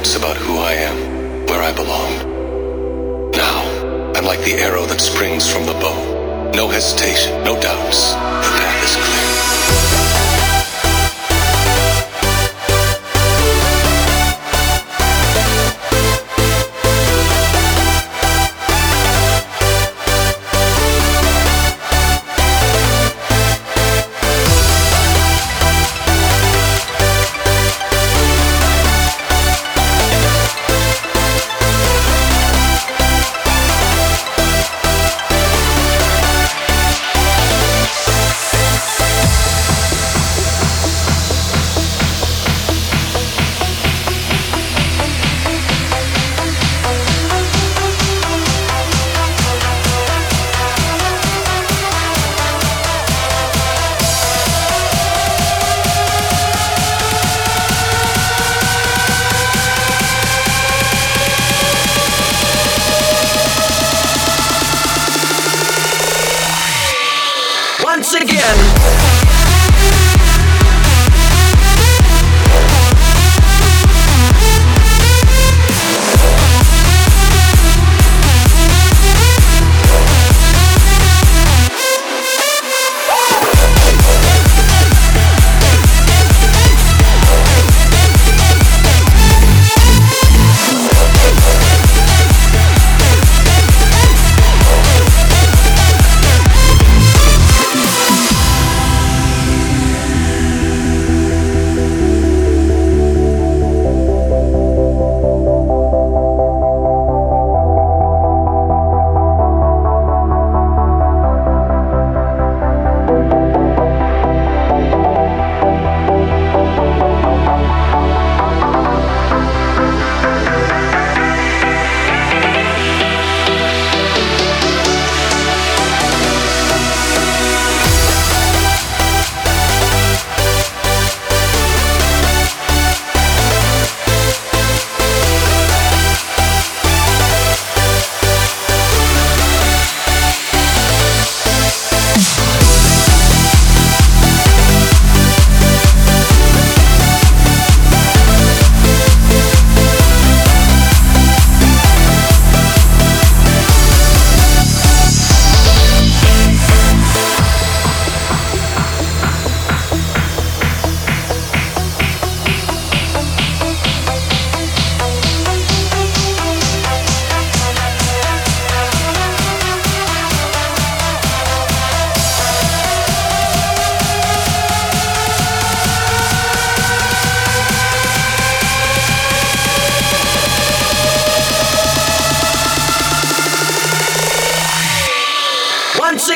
doubts about who I am, where I belong. Now, I'm like the arrow that springs from the bow. No hesitation, no doubts. The path is clear. once again.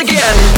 again.